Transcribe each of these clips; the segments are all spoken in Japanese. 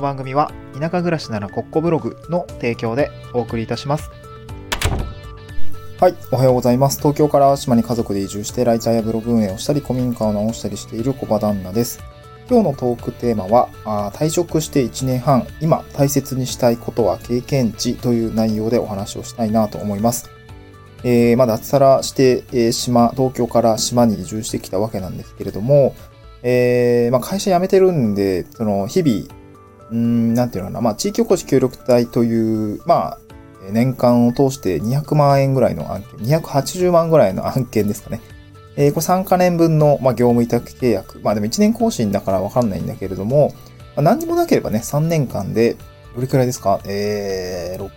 の番組は田舎暮らしならコッコブログの提供でお送りいたします。はい、おはようございます。東京から島に家族で移住してライターやブログ運営をしたり古民家を直したりしている小場旦那です。今日のトークテーマはあー退職して1年半、今大切にしたいことは経験値という内容でお話をしたいなと思います。えー、まあ脱サラして、えー島、東京から島に移住してきたわけなんですけれども、えーまあ、会社辞めてるんで、その日々、うん、なんていうのかな、まあ、地域おこし協力隊という、まあ、年間を通して200万円ぐらいの案件、280万ぐらいの案件ですかね。えーこれ3カ年分の、まあ、業務委託契約。まあでも1年更新だからわかんないんだけれども、まあ、何にもなければね、3年間で、どれくらいですか？えー、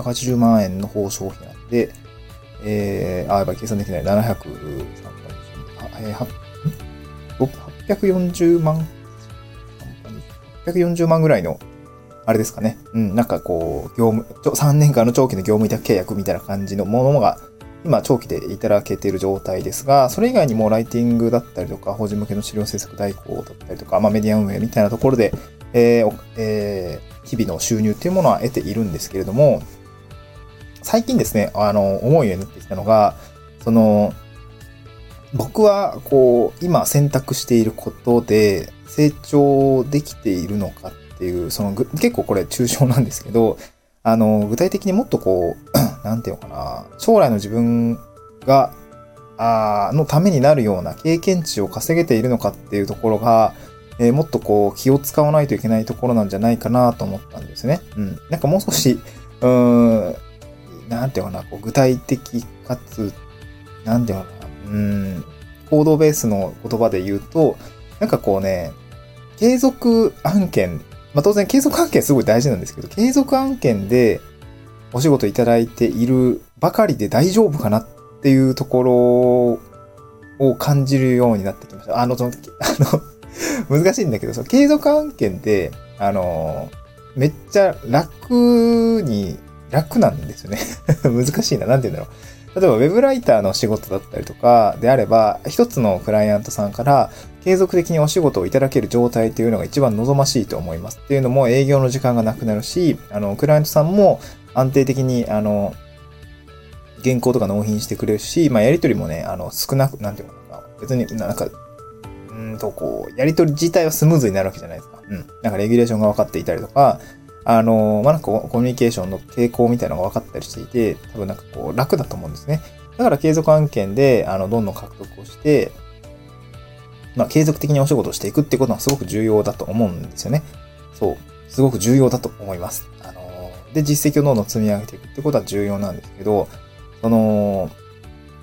280万円の報酬費なんで、えー、あ、やばい、計算できない。700、3、840万 ?840 万ぐらいの、あれですかね。うん、なんかこう、業務、3年間の長期の業務委託契約みたいな感じのものが、今、長期でいただけている状態ですが、それ以外にもライティングだったりとか、法人向けの資料制作代行だったりとか、まあメディア運営みたいなところで、えーえー日々の収入っていうものは得ているんですけれども、最近ですね、あの、思うようになってきたのが、その、僕は、こう、今選択していることで成長できているのかっていう、その、結構これ抽象なんですけど、あの、具体的にもっとこう、なんていうのかな、将来の自分が、あのためになるような経験値を稼げているのかっていうところが、えーもっとこう気を使わないといけないところなんじゃないかなと思ったんですね。うん。なんかもう少し、うーん、なんていうのかな、こう具体的かつ、なんていうのかな、うん、行動ベースの言葉で言うと、なんかこうね、継続案件、まあ当然継続案件すごい大事なんですけど、継続案件でお仕事いただいているばかりで大丈夫かなっていうところを感じるようになってきました。あの、その、あの、難しいんだけど、その継続案件って、あの、めっちゃ楽に、楽なんですよね。難しいな。なんて言うんだろう。例えば、ウェブライターの仕事だったりとかであれば、一つのクライアントさんから継続的にお仕事をいただける状態っていうのが一番望ましいと思います。っていうのも営業の時間がなくなるし、あの、クライアントさんも安定的に、あの、原稿とか納品してくれるし、まあ、やりとりもね、あの、少なく、なんていうのかな。別になんか、うーんと、こう、やりとり自体はスムーズになるわけじゃないですか。うん。なんかレギュレーションが分かっていたりとか、あの、まあ、なんかコミュニケーションの傾向みたいなのが分かったりしていて、多分なんかこう、楽だと思うんですね。だから継続案件で、あの、どんどん獲得をして、まあ、継続的にお仕事をしていくってことはすごく重要だと思うんですよね。そう。すごく重要だと思います。あの、で、実績をどんどん積み上げていくってことは重要なんですけど、その、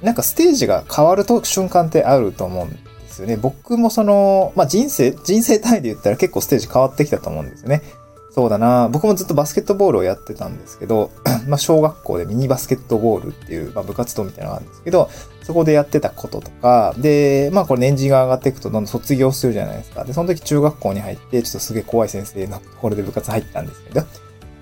なんかステージが変わると瞬間ってあると思うんですよね。僕もその、まあ、人生、人生単位で言ったら結構ステージ変わってきたと思うんですよね。そうだな。僕もずっとバスケットボールをやってたんですけど、まあ、小学校でミニバスケットボールっていう、まあ、部活動みたいなのがあるんですけど、そこでやってたこととか、で、まあこれ年次が上がっていくとどんどん卒業するじゃないですか。で、その時中学校に入って、ちょっとすげえ怖い先生の ところで部活入ったんですけど、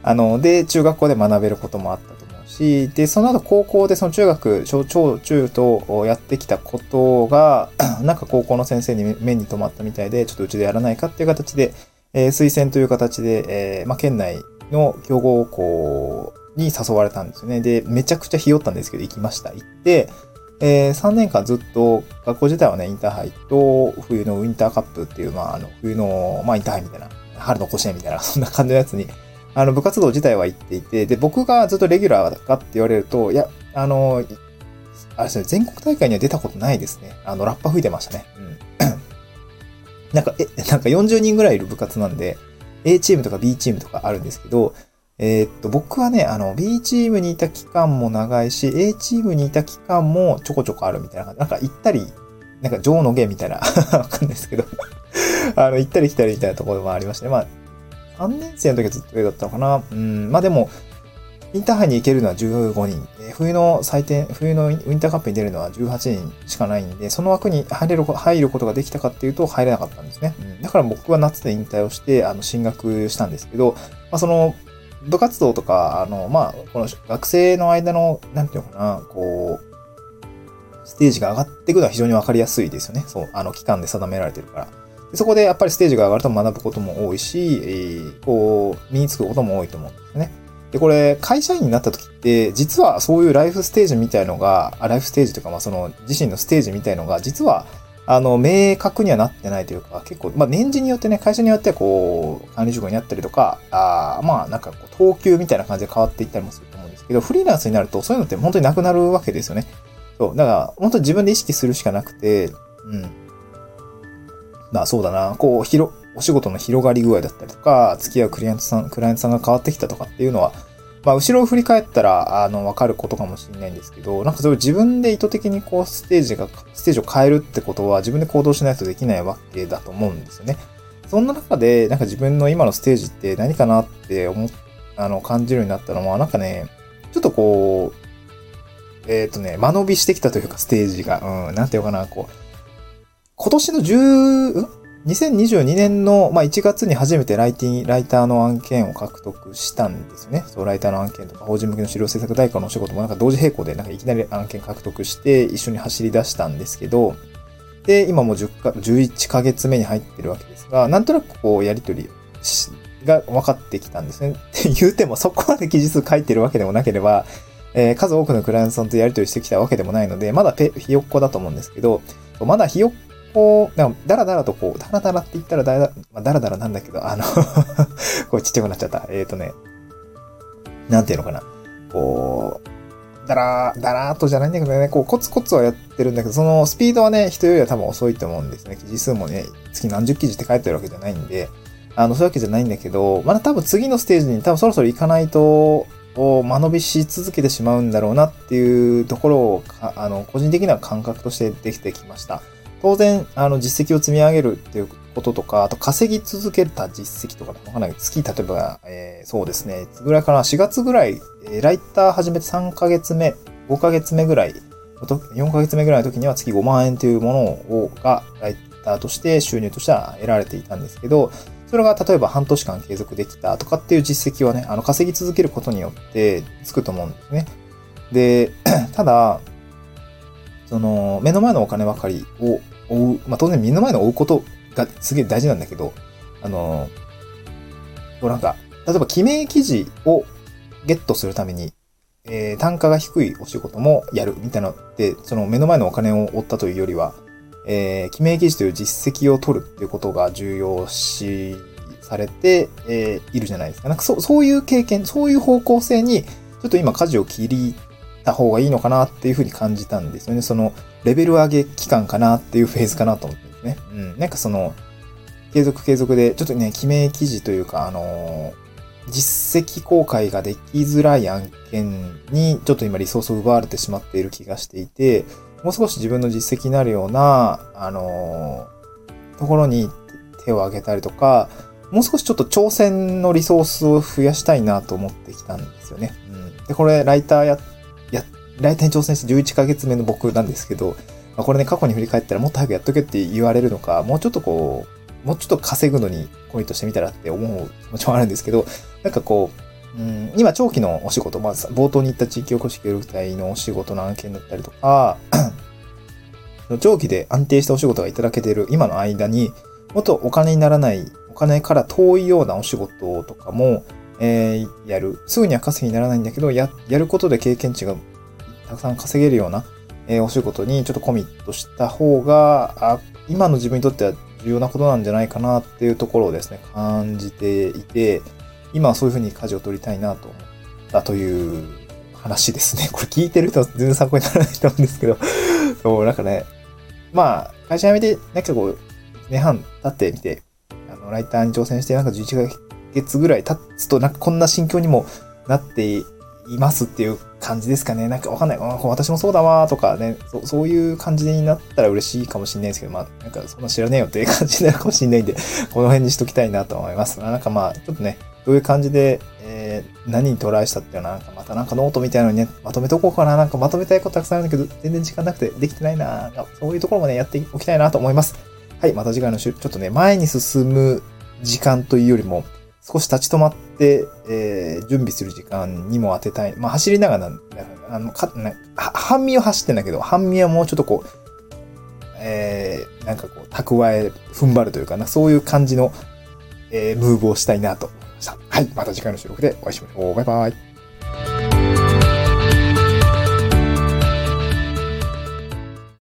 あの、で、中学校で学べることもあったと思うし、で、その後高校でその中学、小、小、中とやってきたことが、なんか高校の先生に目に留まったみたいで、ちょっとうちでやらないかっていう形で、えー推薦という形で、えーまあ、県内の強豪校に誘われたんですよね。で、めちゃくちゃひよったんですけど、行きました。行って、えー3年間ずっと、学校自体はね、インターハイと、冬のウィンターカップっていう、まあ、あの、冬の、まあ、インターハイみたいな、春の甲子園みたいな、そんな感じのやつに、あの、部活動自体は行っていて、で、僕がずっとレギュラーかって言われると、いや、あの、あれですね、全国大会には出たことないですね。あの、ラッパ吹いてましたね。うん。なんか、え、なんか40人ぐらいいる部活なんで、A チームとか B チームとかあるんですけど、えーっと、僕はね、あの、B チームにいた期間も長いし、A チームにいた期間もちょこちょこあるみたいな感じ。なんか行ったり、なんか上の芸みたいな、わかんないですけど、あの、行ったり来たりみたいなところもありましたね。まあ、3年生の時はずっと上だったのかな。うん、まあでも、インターハイに行けるのは15人。冬の祭典、冬のウィンターカップに出るのは18人しかないんで、その枠に入れる、入ることができたかっていうと入れなかったんですね。うん、だから僕は夏で引退をして、あの、進学したんですけど、まあその、部活動とか、あの、まあ、この学生の間の、なんていうのかな、こう、ステージが上がっていくのは非常にわかりやすいですよね。そう、あの、期間で定められてるから。でそこでやっぱりステージが上がると学ぶことも多いし、えー、こう、身につくことも多いと思うんですね。で、これ、会社員になった時って、実はそういうライフステージみたいのが、ライフステージというか、まあその自身のステージみたいのが、実は、あの、明確にはなってないというか、結構、まあ年次によってね、会社によってはこう、管理職になったりとか、あまあなんかこう、等級みたいな感じで変わっていったりもすると思うんですけど、フリーランスになるとそういうのって本当になくなるわけですよね。そう。だから、本当に自分で意識するしかなくて、うん。まあそうだな、こう、広、お仕事の広がり具合だったりとか、付き合うクライアントさん、クライアントさんが変わってきたとかっていうのは、まあ、後ろを振り返ったら、あの、わかることかもしれないんですけど、なんかそれ自分で意図的にこう、ステージが、ステージを変えるってことは、自分で行動しないとできないわけだと思うんですよね。そんな中で、なんか自分の今のステージって何かなって思っ、あの、感じるようになったのは、なんかね、ちょっとこう、えっ、ー、とね、間延びしてきたというか、ステージが、うん、なんていうかな、こう、今年の10、ん2022年の、まあ、1月に初めてライティ、ライターの案件を獲得したんですね。そう、ライターの案件とか、法人向けの資料制作代行のお仕事もなんか同時並行でなんかいきなり案件獲得して一緒に走り出したんですけど、で、今もう10か、11ヶ月目に入ってるわけですが、なんとなくこう、やりとりが分かってきたんですね。って言うても、そこまで記事数書いてるわけでもなければ、えー、数多くのクライアントさんとやりとりしてきたわけでもないので、まだひよっこだと思うんですけど、まだひよっこう、なんか、だらだらとこう、だらだらって言ったらだら、まあ、だらだらなんだけど、あの これちっちゃくなっちゃった。えっ、ー、とね、なんていうのかな。こう、だらー、だらーとじゃないんだけどね、こう、コツコツはやってるんだけど、そのスピードはね、人よりは多分遅いと思うんですね。記事数もね、月何十記事って書いてるわけじゃないんで、あの、そういうわけじゃないんだけど、まだ多分次のステージに多分そろそろ行かないと、を間延びし続けてしまうんだろうなっていうところを、あの、個人的な感覚としてできてきました。当然、あの、実績を積み上げるっていうこととか、あと稼ぎ続けた実績とか、わかんない。月、例えば、えー、そうですね、いつぐらいかな、4月ぐらい、え、ライター始めて3ヶ月目、5ヶ月目ぐらい、4ヶ月目ぐらいの時には月5万円というものを、が、ライターとして収入としては得られていたんですけど、それが例えば半年間継続できたとかっていう実績はね、あの、稼ぎ続けることによってつくと思うんですね。で、ただ、その、目の前のお金ばかりを追う、まあ、当然目の前の追うことがすげえ大事なんだけど、あの、こうなんか、例えば記名記事をゲットするために、えー、単価が低いお仕事もやるみたいなのって、その目の前のお金を追ったというよりは、えー、記名記事という実績を取るっていうことが重要視されて、えー、いるじゃないですか。なんかそそういう経験、そういう方向性に、ちょっと今舵を切りた方がいいのかなっていうふうに感じたんですよね。その、レベル上げ期間かなっていうフェーズかなと思ってですね。うん。なんかその、継続継続で、ちょっとね、記名記事というか、あのー、実績公開ができづらい案件に、ちょっと今リソースを奪われてしまっている気がしていて、もう少し自分の実績になるような、あのー、ところに手を挙げたりとか、もう少しちょっと挑戦のリソースを増やしたいなと思ってきたんですよね。うん。で、これ、ライターやライターに挑戦して11ヶ月目の僕なんですけど、まあ、これね、過去に振り返ったらもっと早くやっとけって言われるのか、もうちょっとこう、もうちょっと稼ぐのにコミットしてみたらって思う気持ちもあるんですけど、なんかこう、うん、今、長期のお仕事、まあ、冒頭に言った地域おこし協力隊のお仕事の案件だったりとか、長期で安定したお仕事がいただけている今の間に、もっとお金にならない、お金から遠いようなお仕事とかも、えー、やる。すぐには稼ぎにならないんだけど、や、やることで経験値がたくさん稼げるような、えー、お仕事にちょっとコミットした方が、あ今の自分にとっては重要なことなんじゃないかなっていうところをですね、感じていて、今はそういうふうに舵を取りたいなと思ったという話ですね。これ聞いてる人は全然参考にならないと思うんですけど、そう、なんかね、まあ、会社辞めて、なんかこう、年半経ってみて、あの、ライターに挑戦して、なんか11ヶ月ぐらい経つと、なんかこんな心境にもなっていますっていう感じですかね。なんかわかんない。私もそうだわとかねそ、そういう感じになったら嬉しいかもしれないですけど、まあ、なんかそんな知らねえよっていう感じになるかもしれないんで、この辺にしときたいなと思います。なんかまあ、ちょっとね、どういう感じで、えー、何にトライしたっていうのは、なんかまたなんかノートみたいなのにね、まとめとこうかな。なんかまとめたいことたくさんあるんだけど、全然時間なくてできてないなそういうところもね、やっておきたいなと思います。はい、また次回の週、ちょっとね、前に進む時間というよりも、少し立ち止まって、えー、準備する時間にも当てたい。まあ、走りながら、あの、か、な、半身は走ってんだけど、半身はもうちょっとこう、ええー、なんかこう、蓄え、踏ん張るというかな、そういう感じの、えー、ムーブをしたいなと思いました。はい。また次回の収録でお会いしましょう。バイバイ。